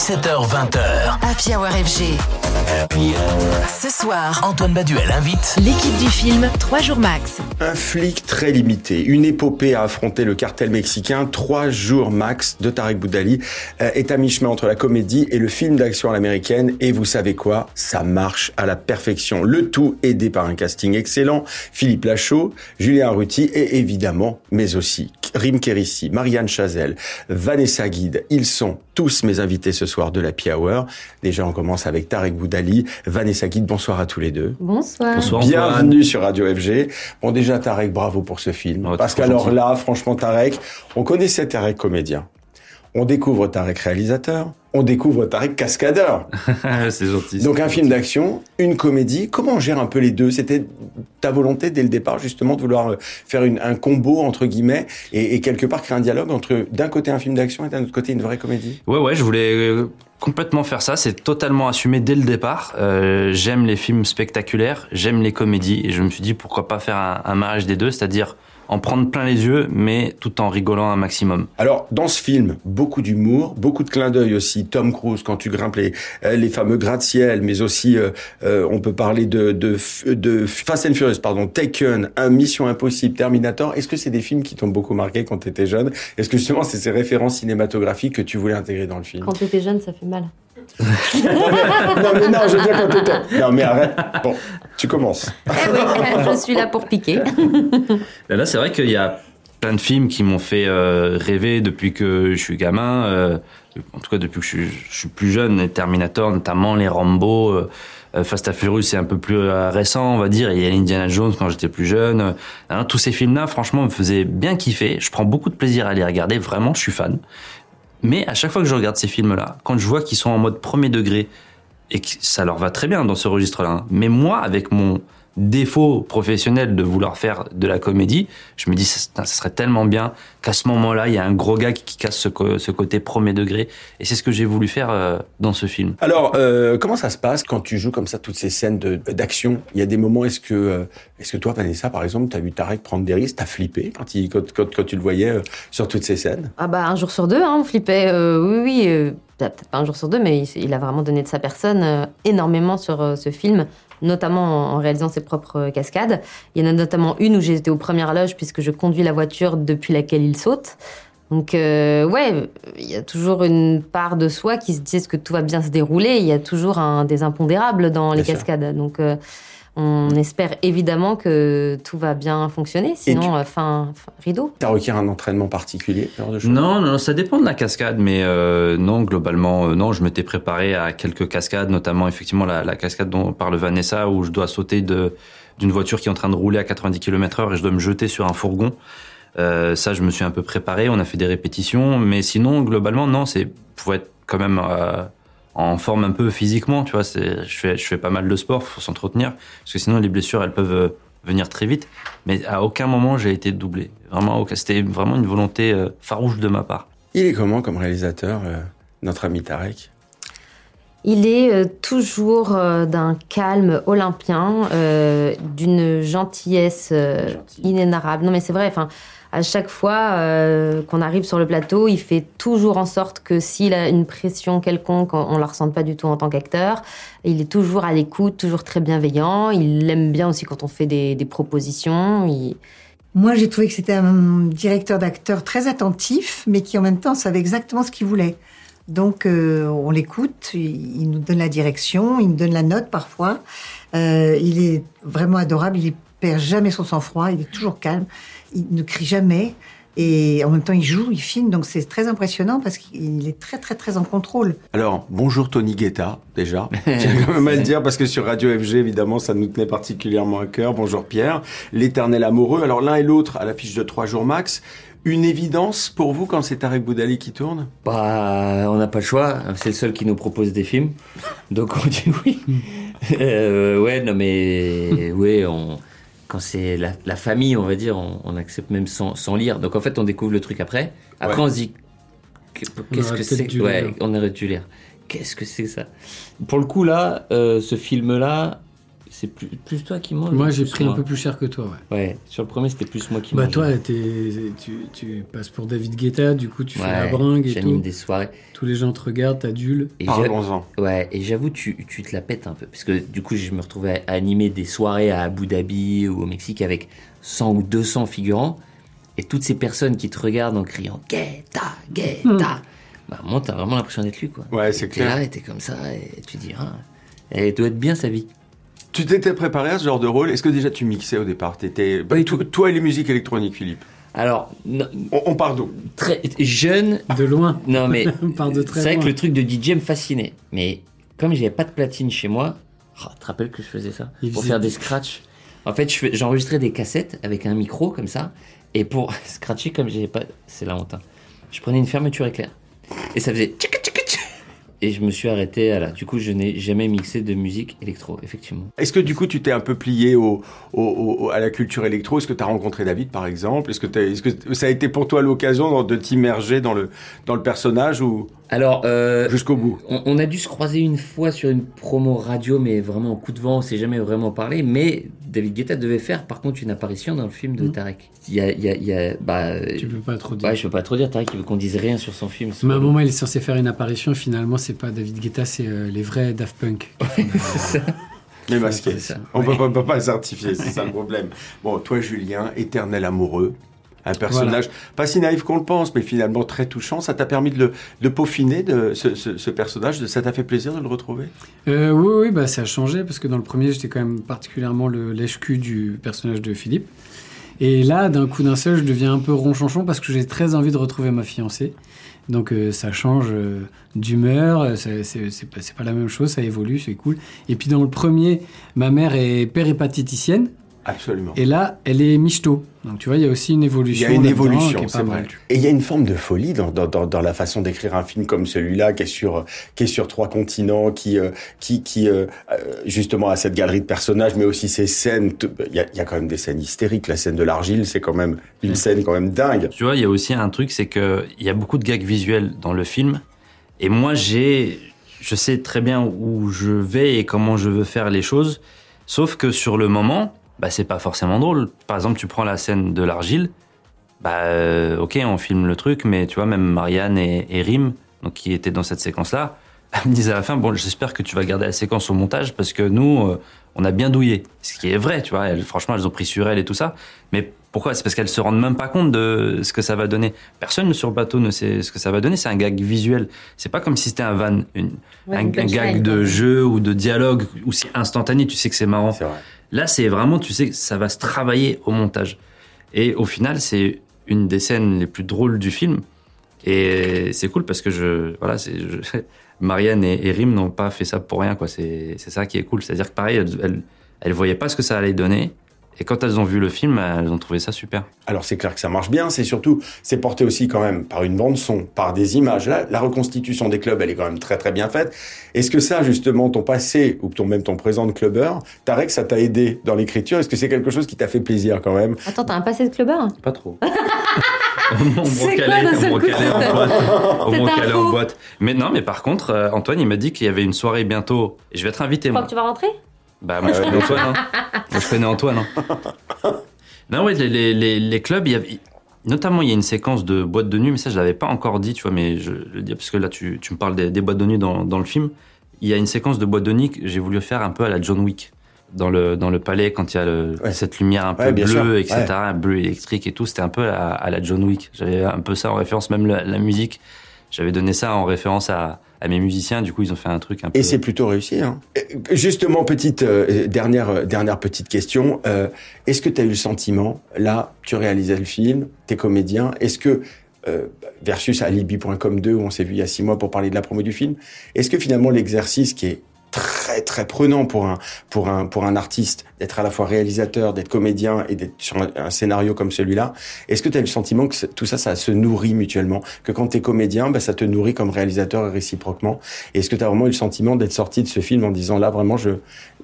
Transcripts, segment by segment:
17h20h. Happy Hour FG. Ce soir, Antoine Baduel invite l'équipe du film 3 jours max. Un flic très limité, une épopée à affronter le cartel mexicain, trois jours max de Tarek Boudali euh, est à mi-chemin entre la comédie et le film d'action à l'américaine. Et vous savez quoi? Ça marche à la perfection. Le tout aidé par un casting excellent, Philippe Lachaud, Julien Ruti et évidemment, mais aussi Rim Kérissi, Marianne Chazelle, Vanessa Guide. Ils sont tous mes invités ce soir de la Hour. Déjà, on commence avec Tarek Boudali, Vanessa Guide. Bonsoir à tous les deux. Bonsoir. Bonsoir. Bienvenue sur Radio FG. Bon, déjà, Tarek, bravo pour ce film. Oh, Parce qu'alors là, franchement, Tarek, on connaissait Tarek comédien. On découvre Tarek réalisateur. On découvre Tarek cascadeur. c'est gentil. Donc un film d'action, une comédie. Comment on gère un peu les deux? C'était ta volonté dès le départ justement de vouloir euh, faire une- un combo entre guillemets et, et quelque part créer un dialogue entre d'un côté un film d'action et d'un autre côté une vraie comédie? Ouais, ouais, je voulais euh, complètement faire ça. C'est totalement assumé dès le départ. Euh, j'aime les films spectaculaires, j'aime les comédies, et je me suis dit pourquoi pas faire un, un mariage des deux, c'est-à-dire en prendre plein les yeux, mais tout en rigolant un maximum. Alors, dans ce film, beaucoup d'humour, beaucoup de clins d'œil aussi. Tom Cruise, quand tu grimpes les, euh, les fameux gratte-ciel, mais aussi, euh, euh, on peut parler de, de, de Fast and Furious, pardon, Taken, un Mission Impossible, Terminator. Est-ce que c'est des films qui t'ont beaucoup marqué quand tu étais jeune? Est-ce que justement, c'est ces références cinématographiques que tu voulais intégrer dans le film? Quand t'étais jeune, ça fait mal. Non, mais non, je veux dire quand. Non, mais arrête. Bon, tu commences. Eh oui, je suis là pour piquer. Là, là, c'est vrai qu'il y a plein de films qui m'ont fait euh, rêver depuis que je suis gamin. euh, en tout cas, depuis que je suis, je suis plus jeune, les Terminator, notamment les Rambo. euh, Fast and Furious, c'est un peu plus récent, on va dire. Et il y a Indiana Jones quand j'étais plus jeune. Tous ces films-là, franchement, me faisaient bien kiffer. Je prends beaucoup de plaisir à les regarder. Vraiment, je suis fan. Mais à chaque fois que je regarde ces films-là, quand je vois qu'ils sont en mode premier degré et que ça leur va très bien dans ce registre-là, hein, mais moi, avec mon défaut professionnel de vouloir faire de la comédie, je me dis, ça, ça serait tellement bien qu'à ce moment-là, il y a un gros gars qui casse ce, ce côté premier degré. Et c'est ce que j'ai voulu faire euh, dans ce film. Alors, euh, comment ça se passe quand tu joues comme ça toutes ces scènes d'action? Il y a des moments, est-ce que, euh, est-ce que toi, Vanessa, par exemple, t'as vu Tarek prendre des risques, t'as flippé quand, il, quand, quand, quand tu le voyais euh, sur toutes ces scènes? Ah bah un jour sur deux, hein, on flippait. euh, oui, oui. Peut-être pas un jour sur deux, mais il, a vraiment donné de sa personne euh, énormément sur euh, ce film, notamment en, en réalisant ses propres euh, cascades. Il y en a notamment une où j'ai été aux premières loges puisque je conduis la voiture depuis laquelle il saute. Donc euh, ouais, il y a toujours une part de soi qui se dit que tout va bien se dérouler? Il y a toujours un, des impondérables dans les sûr. cascades. Donc on espère évidemment que tout va bien fonctionner. Sinon, euh, fin, fin- rideau. Ça requiert un entraînement particulier, genre de choses? Non, non, ça dépend de la cascade, mais euh, non, globalement, euh, non, je m'étais préparé à quelques cascades, notamment effectivement la, la cascade dont parle Vanessa, où je dois sauter de d'une voiture qui est en train de rouler à 90 km/h et je dois me jeter sur un fourgon. Euh, ça, je me suis un peu préparé, on a fait des répétitions, mais sinon, globalement, non, c'est faut être quand même euh, en forme un peu physiquement, tu vois. C'est, je fais, je fais pas mal de sport, faut s'entretenir, parce que sinon les blessures, elles peuvent euh, venir très vite. Mais à aucun moment j'ai été doublé. Vraiment, c'était vraiment une volonté euh, farouche de ma part. Il est comment comme réalisateur, euh, notre ami Tarek? Il est euh, toujours euh, d'un calme olympien, euh, d'une gentillesse euh, Gentil. inénarrable. Non mais c'est vrai, enfin, à chaque fois euh, qu'on arrive sur le plateau, il fait toujours en sorte que s'il a une pression quelconque, on, on la ressente pas du tout en tant qu'acteur. Il est toujours à l'écoute, toujours très bienveillant. Il aime bien aussi quand on fait des, des propositions. Moi, j'ai trouvé que c'était un directeur d'acteur très attentif, mais qui en même temps savait exactement ce qu'il voulait. Donc, euh, on l'écoute, il, nous donne la direction, il nous donne la note parfois. Euh, il est vraiment adorable, il perd jamais son sang-froid, il est toujours calme, il ne crie jamais. Et en même temps, il joue, il filme, donc c'est très impressionnant parce qu'il est très, très, très en contrôle. Alors, bonjour Tony Guetta, déjà. J'ai quand même à le dire parce que sur Radio FG, évidemment, ça nous tenait particulièrement à cœur. Bonjour Pierre, l'éternel amoureux. Alors, l'un et l'autre à l'affiche de 3 jours max. Une évidence pour vous quand c'est Tarek Boudali qui tourne? Bah, on n'a pas le choix. C'est le seul qui nous propose des films. Donc on dit oui. Euh, ouais, non mais ouais, on, quand c'est la, la famille, on va dire, on, on accepte même sans, sans lire. Donc en fait, on découvre le truc après. Après, Ouais. on se dit que- qu'est-ce que c'est Ouais, on aurait dû lire. Qu'est-ce que c'est ça? Pour le coup là, euh, ce film-là, c'est plus, plus toi qui manges. Moi, ou j'ai pris un peu plus cher que toi, ouais. Ouais, sur le premier, c'était plus moi qui Bah mangeais. toi, t'es- tu, tu passes pour David Guetta, du coup tu fais la bringue et J'anime tout. des soirées. Tous les gens te regardent, t'adules. Parlons-en. Ouais, et j'avoue, tu, tu te la pètes un peu. Parce que du coup, je me retrouvais à animer des soirées à Abu Dhabi ou au Mexique avec 100 ou 200 figurants. Et toutes ces personnes qui te regardent en criant Guetta, Guetta. Bah, moi, t'as vraiment l'impression d'être lui, quoi. Ouais, c'est clair. là et t'es comme ça et tu dis, ah, elle doit être bien sa vie. Tu t'étais préparé à ce genre de rôle? Est-ce que déjà tu mixais au départ? Du toi- et les musiques électroniques, Philippe. Alors, non, On, on part d'où? Très jeune, De loin, non mais on part de c'est vrai loin. que le truc de DJ me fascinait. Mais comme j'avais pas de platine chez moi, oh, tu te rappelles que je faisais ça? Il Pour faisait- faire des scratchs. En fait, je j'enregistrais des cassettes avec un micro comme ça. Et pour scratcher, comme j'avais pas. C'est la honte. hein. Je prenais une fermeture éclair. Et ça faisait. Et je me suis arrêté à là. Du coup, je n'ai jamais mixé de musique électro, effectivement. Est-ce que du coup tu t'es un peu plié au, au- au- à la culture électro? Est-ce que tu as rencontré David par exemple? Est-ce que, t'as- est-ce que ça a été pour toi l'occasion de t'immerger dans le, dans le personnage ou? Alors, euh, jusqu'au bout On, on a dû se croiser une fois sur une promo radio, mais vraiment en coup de vent, on s'est jamais vraiment parlé. Mais David Guetta devait faire par contre une apparition dans le film de Mm. Tarek. Il y a, il y a, il y a- bah, Tu peux pas trop dire. ouais, je peux pas trop dire. Tarek, il veut qu'on dise rien sur son film. Mais à un moment, il est censé faire une apparition. Finalement, c'est pas David Guetta, c'est euh, les vrais Daft Punk. Mais masqué. c'est ça. On peut, pas- peut pas le certifier, c'est ça le problème. Bon, toi Julien, éternel amoureux. Un personnage pas si naïf qu'on le pense, mais finalement très touchant. Ça t'a permis de, le, de peaufiner de ce, ce- ce personnage. de- Ça t'a fait plaisir de le retrouver? Euh, oui, oui, bah, ça a changé parce que dans le premier, j'étais quand même particulièrement le lèche-cul du personnage de Philippe. Et là, d'un coup d'un seul, je deviens un peu ronchonchon parce que j'ai très envie de retrouver ma fiancée. Donc euh, ça change euh, d'humeur, euh, c'est pas, c'est pas la même chose, ça évolue, c'est cool. Et puis dans le premier, ma mère est péripatéticienne Absolument. et là, elle est michto. Donc tu vois, il y a aussi une Il y évolution. a une évolution, c'est vrai. Et il y a une forme de folie dans, dans, dans, dans la façon d'écrire un film comme celui-là, qui est sur qui est sur trois continents, qui euh, qui qui euh, euh, justement a cette galerie de personnages, mais aussi ces scènes. t- Il y a, il y a quand même des scènes hystériques. La scène de l'argile, c'est quand même une scène quand même dingue. Tu vois, il y a aussi un truc, c'est que il y a beaucoup de gags visuels dans le film. Et moi, j'ai, je sais très bien où je vais et comment je veux faire les choses. Sauf que sur le moment, bah, c'est pas forcément drôle. Par exemple, tu prends la scène de l'argile. Bah, euh, ok, on filme le truc, mais tu vois, même Marianne et, et Rim, donc qui étaient dans cette séquence-là, elles me disent à la fin, bon, j'espère que tu vas garder la séquence au montage parce que nous, euh, on a bien douillé. Ce qui est vrai, tu vois. Elles, franchement, elles ont pris sur elle et tout ça. Mais pourquoi? C'est parce qu'elles se rendent même pas compte de ce que ça va donner. Personne sur le bateau ne sait ce que ça va donner. C'est un gag visuel. C'est pas comme si c'était un van, une- Ouais, un, un gag de jeu ou de dialogue c'est instantané. Tu sais que c'est marrant. C'est vrai. Là, c'est vraiment, tu sais, ça va se travailler au montage. Et au final, c'est une des scènes les plus drôles du film. Et c'est cool parce que je, voilà, c'est, Marianne et, et Rim n'ont pas fait ça pour rien, quoi. C'est, c'est ça qui est cool. C'est-à-dire que pareil, elles, elles, elles voyaient pas ce que ça allait donner. Et quand elles ont vu le film, elles ont trouvé ça super. Alors c'est clair que ça marche bien, c'est surtout, c'est porté aussi quand même par une bande son, par des images. Là, la reconstitution des clubs, elle est quand même très très bien faite. Est-ce que ça, justement, ton passé ou ton même ton présent de clubbeur, Tarek, ça t'a aidé dans l'écriture? Est-ce que c'est quelque chose qui t'a fait plaisir quand même? Attends, t'as un passé de clubbeur? Pas trop. C'est quoi, d'un seul coup, en boîte. Mais non, mais par contre, euh, Antoine, il m'a dit qu'il y avait une soirée bientôt. Et je vais être invité, Tu crois moi. que tu vas rentrer? Bah, moi, je Ouais, connais Antoine. hein. Moi, je connais Antoine. hein. non, oui, les, les, les, les clubs, il y avait. Notamment, il y a une séquence de boîtes de nuit, mais ça, je l'avais pas encore dit, tu vois, mais je, le dis parce que là, tu, tu me parles des, des boîtes de nuit dans, dans le film. Il y a une séquence de boîtes de nuit que j'ai voulu faire un peu à la John Wick. Dans le, dans le palais, quand il y a le- Ouais. cette lumière un peu Ouais, bleue, sûr. etc., bleu électrique et tout, c'était un peu à, à la John Wick. J'avais un peu ça en référence, même la, la musique. J'avais donné ça en référence à, à mes musiciens, du coup, ils ont fait un truc un peu. Et c'est plutôt réussi. Hein. Justement, petite euh, dernière euh, dernière petite question. Euh, Est-ce que tu as eu le sentiment, là, tu réalisais le film, t'es comédien, est-ce que euh, versus Alibi.com 2 où on s'est vu il y a six mois pour parler de la promo du film, est-ce que finalement l'exercice qui est très très prenant pour un pour un pour un artiste d'être à la fois réalisateur, d'être comédien et d'être sur un, scénario comme celui-là, est-ce que tu as le sentiment que tout ça ça se nourrit mutuellement, que quand tu es comédien, bah, ça te nourrit comme réalisateur réciproquement? Est-ce que tu as vraiment eu le sentiment d'être sorti de ce film en disant là vraiment je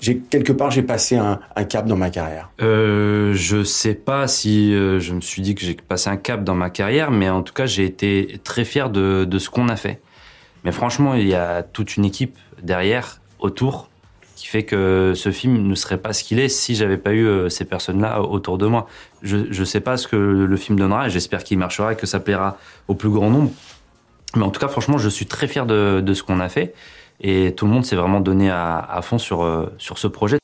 j'ai quelque part j'ai passé un, un cap dans ma carrière? Euh, je sais pas si euh, je me suis dit que j'ai passé un cap dans ma carrière, mais en tout cas, j'ai été très fier de, de ce qu'on a fait. Mais franchement, il y a toute une équipe derrière, autour, qui fait que ce film ne serait pas ce qu'il est si j'avais pas eu euh, ces personnes-là autour de moi. Je ne sais pas ce que le film donnera et j'espère qu'il marchera et que ça plaira au plus grand nombre. Mais en tout cas, franchement, je suis très fier de, de ce qu'on a fait et tout le monde s'est vraiment donné à, à fond sur, euh, sur ce projet.